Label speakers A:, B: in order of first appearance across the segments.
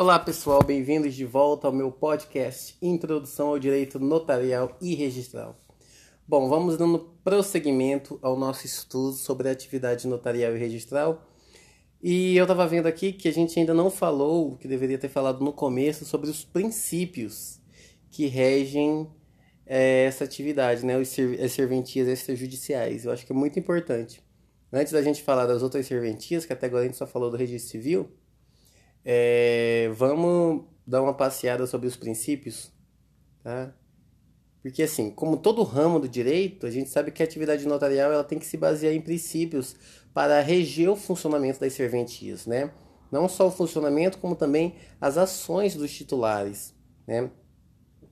A: Olá pessoal, bem-vindos de volta ao meu podcast Introdução ao Direito Notarial e Registral. Bom, vamos dando prosseguimento ao nosso estudo sobre a atividade notarial e registral. E eu estava vendo aqui que a gente ainda não falou, que deveria ter falado no começo, sobre os princípios que regem é, essa atividade, né? as serventias extrajudiciais. Eu acho que é muito importante. Antes da gente falar das outras serventias, que até agora a gente só falou do registro civil, é, vamos dar uma passeada sobre os princípios, tá? Porque assim, como todo ramo do direito, a gente sabe que a atividade notarial ela tem que se basear em princípios para reger o funcionamento das serventias, né? Não só o funcionamento, como também as ações dos titulares, né?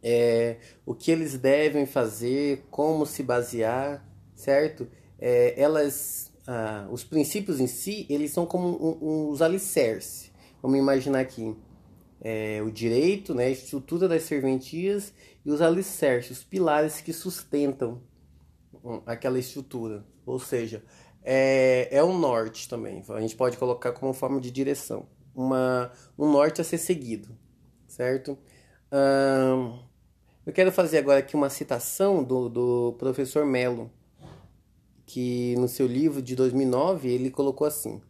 A: É, o que eles devem fazer, como se basear, certo? É, elas, ah, os princípios em si, eles são como um, um, os alicerces Vamos imaginar aqui é, o direito, né, a estrutura das serventias e os alicerces, os pilares que sustentam aquela estrutura. Ou seja, é, é o norte também. A gente pode colocar como forma de direção. Uma, um norte a ser seguido, certo? Hum, eu quero fazer agora aqui uma citação do, do professor Mello, que no seu livro de 2009 ele colocou assim: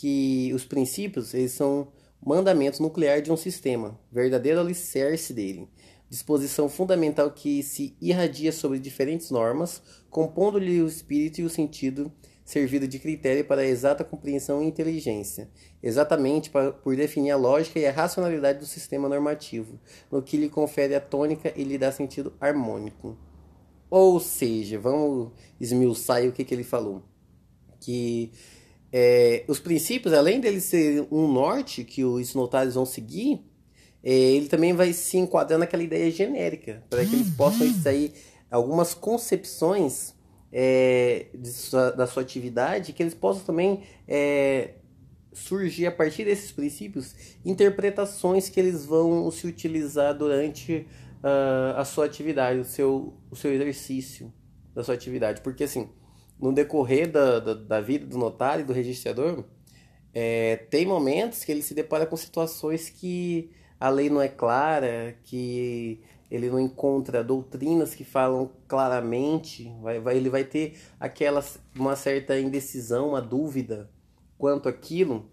A: que os princípios eles são mandamentos nucleares de um sistema, verdadeiro alicerce dele, disposição fundamental que se irradia sobre diferentes normas, compondo-lhe o espírito e o sentido servido de critério para a exata compreensão e inteligência, exatamente para, por definir a lógica e a racionalidade do sistema normativo, no que lhe confere a tônica e lhe dá sentido harmônico. Ou seja, vamos esmiuçar o que, que ele falou. Que é, os princípios, além dele ser um norte que os notários vão seguir, é, ele também vai se enquadrar naquela ideia genérica, para que eles possam uhum. extrair algumas concepções é, sua, da sua atividade, que eles possam também é, surgir a partir desses princípios interpretações que eles vão se utilizar durante uh, a sua atividade, o seu, o seu exercício da sua atividade. Porque assim, no decorrer da, da, da, vida do notário do registrador, é, tem momentos que ele se depara com situações que a lei não é clara, que ele não encontra doutrinas que falam claramente, vai, vai, ele vai ter aquela, uma certa indecisão, uma dúvida quanto aquilo,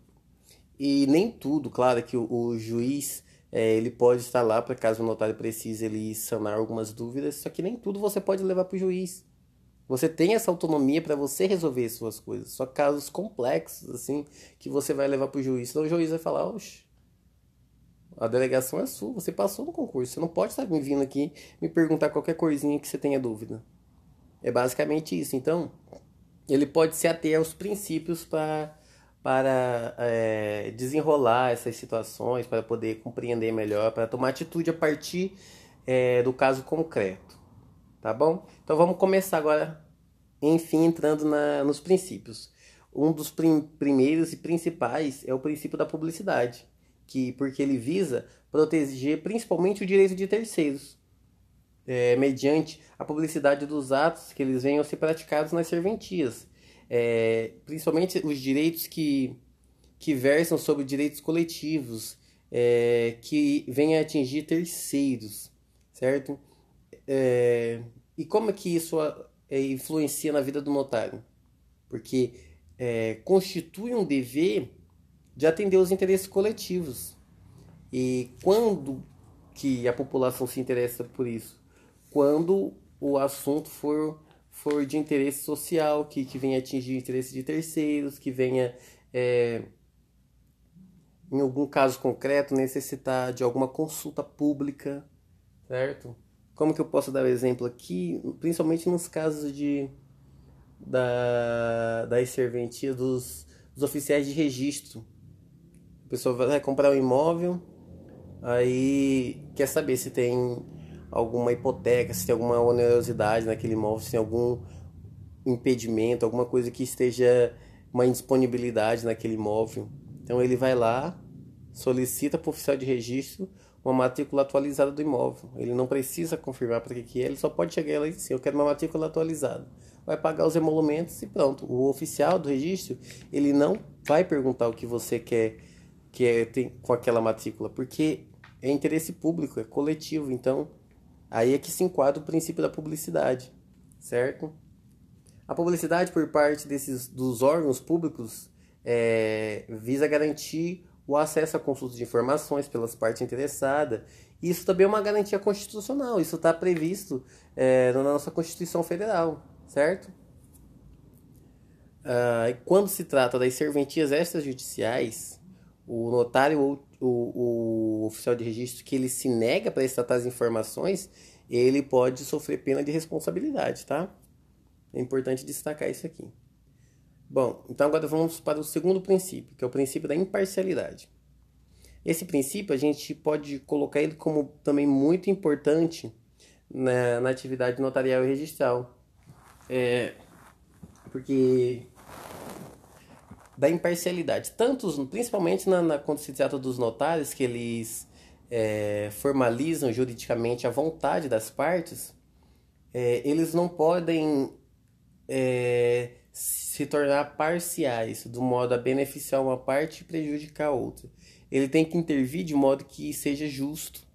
A: e nem tudo, claro que o, o juiz é, ele pode estar lá para caso o notário precise ele sanar algumas dúvidas, só que nem tudo você pode levar para o juiz. Você tem essa autonomia para você resolver suas coisas. Só casos complexos, assim, que você vai levar para o juiz. Então o juiz vai falar, oxe, a delegação é sua, você passou no concurso. Você não pode estar me vindo aqui me perguntar qualquer coisinha que você tenha dúvida. É basicamente isso. Então, ele pode se ater aos princípios pra, para é, desenrolar essas situações, para poder compreender melhor, para tomar atitude a partir é, do caso concreto tá bom? Então vamos começar agora, enfim, entrando na, nos princípios. Um dos prim primeiros e principais é o princípio da publicidade, que porque ele visa proteger principalmente o direito de terceiros, é, mediante a publicidade dos atos que eles venham a ser praticados nas serventias, é, principalmente os direitos que, que versam sobre direitos coletivos, é, que venham a atingir terceiros, certo? É, e como é que isso é, influencia na vida do notário? Porque é, constitui um dever de atender os interesses coletivos. E quando que a população se interessa por isso? Quando o assunto for, for de interesse social, que, que venha atingir interesse de terceiros, que venha, é, em algum caso concreto, necessitar de alguma consulta pública, certo? Como que eu posso dar o um exemplo aqui? Principalmente nos casos de da, das serventias dos, dos oficiais de registro. A pessoa vai comprar um imóvel, aí quer saber se tem alguma hipoteca, se tem alguma onerosidade naquele imóvel, se tem algum impedimento, alguma coisa que esteja uma indisponibilidade naquele imóvel. Então ele vai lá, solicita para o oficial de registro uma matrícula atualizada do imóvel. Ele não precisa confirmar para que, que é, ele só pode chegar lá e dizer, eu quero uma matrícula atualizada. Vai pagar os emolumentos e pronto. O oficial do registro, ele não vai perguntar o que você quer que é, tem com aquela matrícula? Porque é interesse público, é coletivo, então aí é que se enquadra o princípio da publicidade, certo? A publicidade por parte desses dos órgãos públicos é, visa garantir o acesso a consulta de informações pelas partes interessadas. Isso também é uma garantia constitucional. Isso está previsto é, na nossa Constituição Federal, certo? Ah, quando se trata das serventias extrajudiciais, o notário ou o, o oficial de registro que ele se nega para prestar as informações, ele pode sofrer pena de responsabilidade, tá? É importante destacar isso aqui. Bom, então agora vamos para o segundo princípio, que é o princípio da imparcialidade. Esse princípio a gente pode colocar ele como também muito importante na, na atividade notarial e registral. É, porque da imparcialidade, tanto principalmente na, na, quando se trata dos notários, que eles é, formalizam juridicamente a vontade das partes, é, eles não podem é, se tornar parciais, do modo a beneficiar uma parte e prejudicar a outra. Ele tem que intervir de modo que seja justo,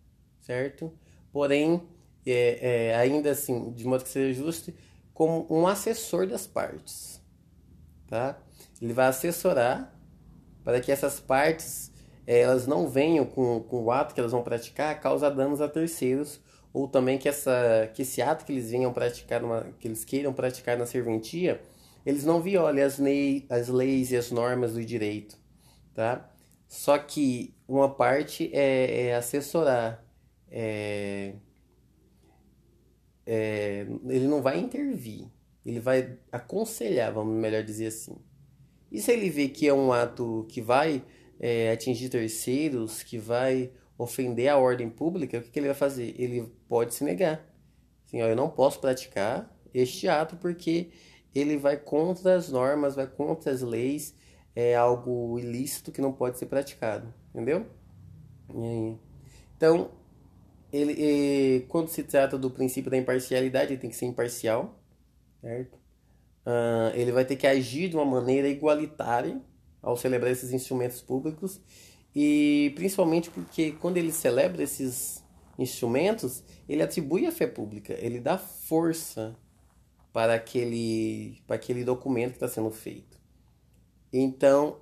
A: certo? Porém, é, é, ainda assim, de modo que seja justo, como um assessor das partes, tá? Ele vai assessorar para que essas partes é, elas não venham com, com o ato que elas vão praticar causar danos a terceiros ou também que, essa, que esse ato que eles venham praticar, numa, que eles queiram praticar na serventia, eles não violem as, lei, as leis e as normas do direito, tá? Só que uma parte é, é assessorar, é, é, ele não vai intervir, ele vai aconselhar, vamos melhor dizer assim. E se ele vê que é um ato que vai é, atingir terceiros, que vai ofender a ordem pública, o que, que ele vai fazer? Ele pode se negar. Assim, ó, eu não posso praticar este ato porque ele vai contra as normas, vai contra as leis, é algo ilícito que não pode ser praticado, entendeu? Então, ele, quando se trata do princípio da imparcialidade, ele tem que ser imparcial, certo? Uh, ele vai ter que agir de uma maneira igualitária ao celebrar esses instrumentos públicos e principalmente porque quando ele celebra esses instrumentos, ele atribui a fé pública, ele dá força para aquele, para aquele documento que está sendo feito. Então,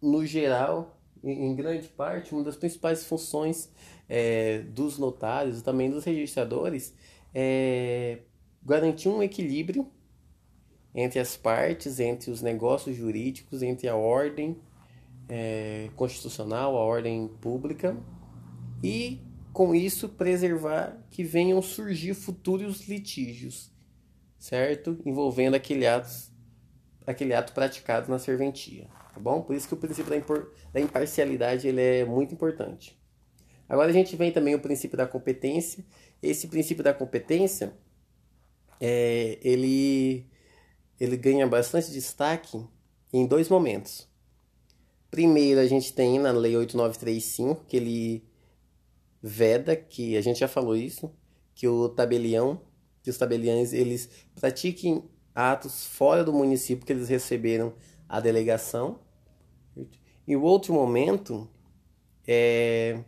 A: no geral, em grande parte, uma das principais funções é, dos notários também dos registradores é garantir um equilíbrio entre as partes, entre os negócios jurídicos, entre a ordem é, constitucional, a ordem pública e, com isso, preservar que venham surgir futuros litígios certo? Envolvendo aquele ato, aquele ato praticado na serventia, tá bom? Por isso que o princípio da, impor, da imparcialidade ele é muito importante. Agora a gente vem também o princípio da competência. Esse princípio da competência, é, ele, ele ganha bastante destaque em dois momentos. Primeiro, a gente tem na Lei 8935, que ele veda, que a gente já falou isso, que o tabelião que os tabeliães eles pratiquem atos fora do município que eles receberam a delegação. E o outro momento é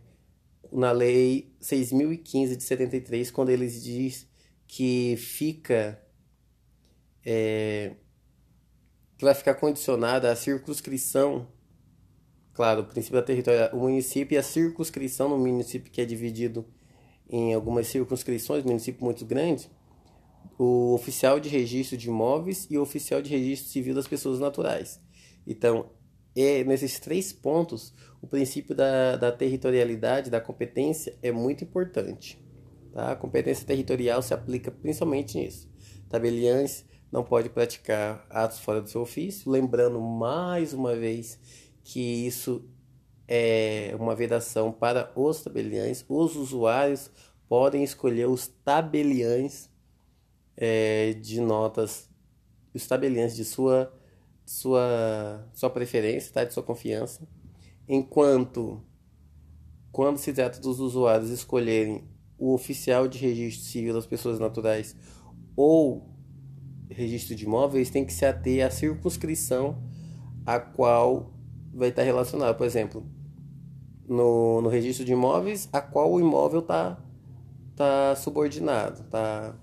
A: na lei 6015 de 73, quando eles diz que fica é, que vai ficar condicionada à circunscrição, claro, o princípio da território, o município e a circunscrição no município que é dividido em algumas circunscrições, município muito grande, o oficial de registro de imóveis e o oficial de registro civil das pessoas naturais. Então, é, nesses três pontos, o princípio da, da territorialidade, da competência, é muito importante. Tá? A competência territorial se aplica principalmente nisso. Tabeliães não pode praticar atos fora do seu ofício, lembrando mais uma vez que isso é uma vedação para os tabeliães. Os usuários podem escolher os tabeliães é, de notas, os tabeliões de sua, sua, sua preferência, tá? de sua confiança, enquanto quando se trata dos usuários escolherem o oficial de registro civil das pessoas naturais ou registro de imóveis, tem que se ater à circunscrição a qual vai estar relacionado. Por exemplo, no, no registro de imóveis a qual o imóvel está tá subordinado, tá,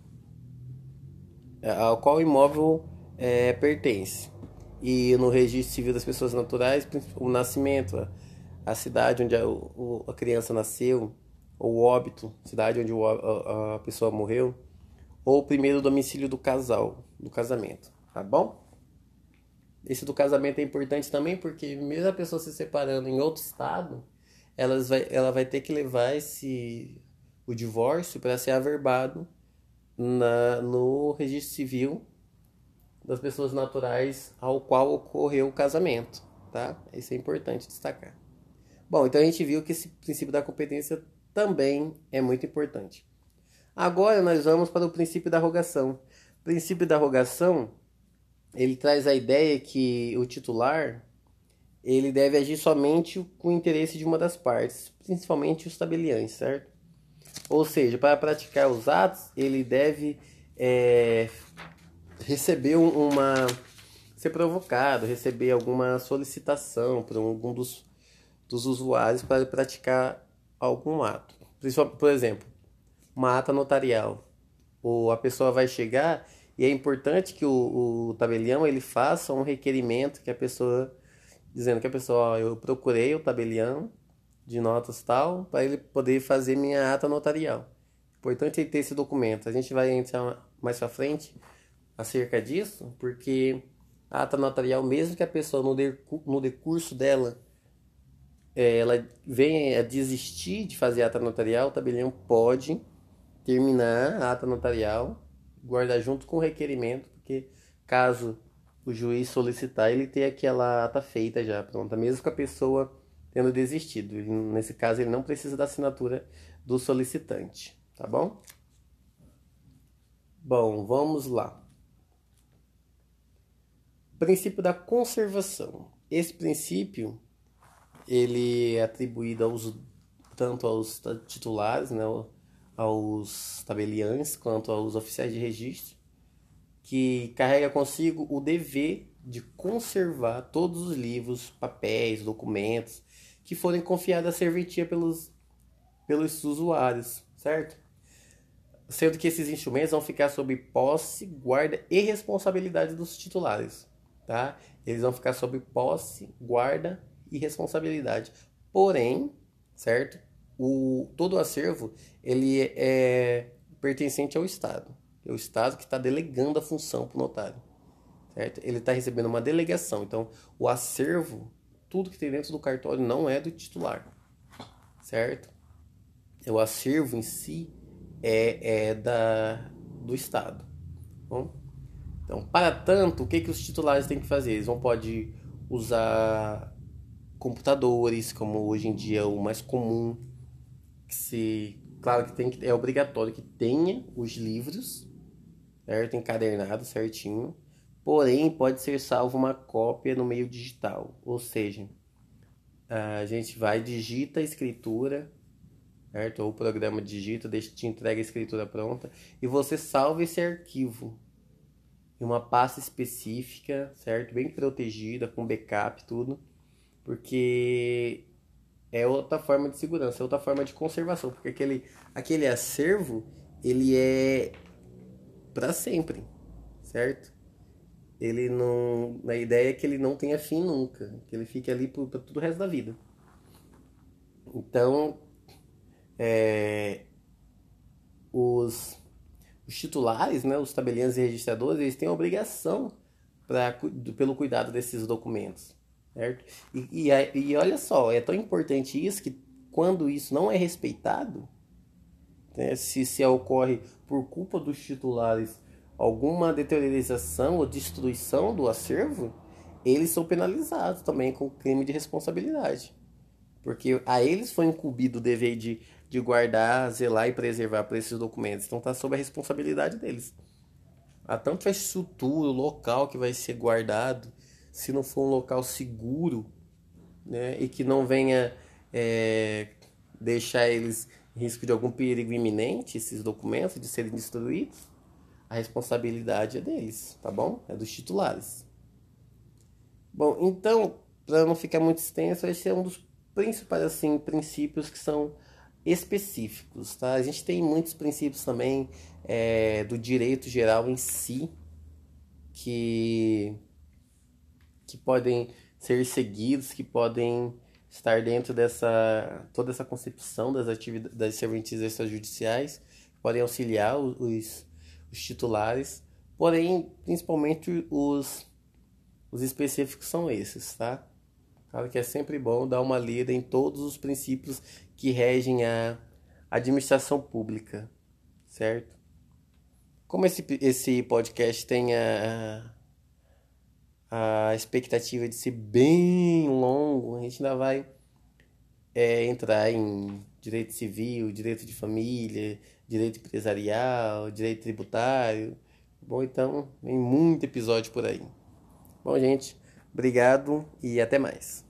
A: ao qual o imóvel é, pertence. E no registro civil das pessoas naturais, o nascimento, a cidade onde a, a criança nasceu, ou o óbito, cidade onde a, a pessoa morreu, ou o primeiro domicílio do casal, do casamento, tá bom? Esse do casamento é importante também porque mesmo a pessoa se separando em outro estado, elas vai, ela vai ter que levar esse o divórcio para ser averbado na, no registro civil das pessoas naturais ao qual ocorreu o casamento, tá? Isso é importante destacar. Bom, então a gente viu que esse princípio da competência também é muito importante. Agora nós vamos para o princípio da rogação. O princípio da rogação, ele traz a ideia que o titular ele deve agir somente com o interesse de uma das partes, principalmente os tabeliães, certo? Ou seja, para praticar os atos, ele deve é, receber uma. ser provocado, receber alguma solicitação por algum dos, dos usuários para praticar algum ato. Por exemplo, uma ata notarial. Ou a pessoa vai chegar e é importante que o, o tabelião ele faça um requerimento que a pessoa dizendo que a pessoa, ó, eu procurei o tabelião de notas tal para ele poder fazer minha ata notarial. Importante ele ter esse documento. A gente vai entrar mais para frente acerca disso, porque a ata notarial, mesmo que a pessoa no, no decurso dela é, ela venha a desistir de fazer a ata notarial, o tabelião pode terminar a ata notarial, guardar junto com o requerimento, porque caso o juiz solicitar, ele tem aquela ata feita já, pronta, mesmo com a pessoa tendo desistido. Nesse caso, ele não precisa da assinatura do solicitante, tá bom? Bom, vamos lá. Princípio da conservação. Esse princípio ele é atribuído aos tanto aos titulares, né, aos tabeliães, quanto aos oficiais de registro que carrega consigo o dever de conservar todos os livros, papéis, documentos que forem confiados à serventia pelos, pelos usuários, certo? Sendo que esses instrumentos vão ficar sob posse, guarda e responsabilidade dos titulares, tá? Eles vão ficar sob posse, guarda e responsabilidade. Porém, certo? O, todo o acervo ele é pertencente ao Estado. É o Estado que está delegando a função para o notário. Certo? Ele está recebendo uma delegação. Então, o acervo, tudo que tem dentro do cartório não é do titular. Certo? O acervo em si é, é da, do Estado. Bom? Então, para tanto, o que, que os titulares têm que fazer? Eles vão pode usar computadores, como hoje em dia é o mais comum. Que se, claro que tem que, é obrigatório que tenha os livros certo? Encadernado certinho. Porém, pode ser salvo uma cópia no meio digital. Ou seja, a gente vai, digita a escritura, certo? Ou o programa digita, deixa, te entrega a escritura pronta. E você salva esse arquivo em uma pasta específica, certo? Bem protegida, com backup, tudo. Porque é outra forma de segurança, é outra forma de conservação. Porque aquele, aquele acervo, ele é para sempre, certo? Ele não, a ideia é que ele não tenha fim nunca, que ele fique ali para todo o resto da vida. Então, é, os, os titulares, né, os tabeliães e registradores, eles têm a obrigação pra, pelo cuidado desses documentos, certo? E, e, e olha só, é tão importante isso que quando isso não é respeitado, né, se, se ocorre por culpa dos titulares alguma deteriorização ou destruição do acervo, eles são penalizados também com crime de responsabilidade. Porque a eles foi incumbido o dever de, de guardar, zelar e preservar por esses documentos. Então está sob a responsabilidade deles. Há tanto a estrutura, o local que vai ser guardado, se não for um local seguro, né, e que não venha é, deixar eles risco de algum perigo iminente, esses documentos, de serem destruídos, a responsabilidade é deles, tá bom? É dos titulares. Bom, então, para não ficar muito extenso, esse é um dos principais assim princípios que são específicos, tá? A gente tem muitos princípios também é, do direito geral em si que que podem ser seguidos, que podem estar dentro dessa toda essa concepção das atividades das serventias extrajudiciais, podem auxiliar os, os titulares, porém, principalmente os os específicos são esses, tá? Claro que é sempre bom dar uma lida em todos os princípios que regem a administração pública, certo? Como esse, esse podcast tem a, a expectativa de ser bem longo, a gente ainda vai é, entrar em direito civil, direito de família, direito empresarial, direito tributário. Bom, então, tem muito episódio por aí. Bom, gente, obrigado e até mais.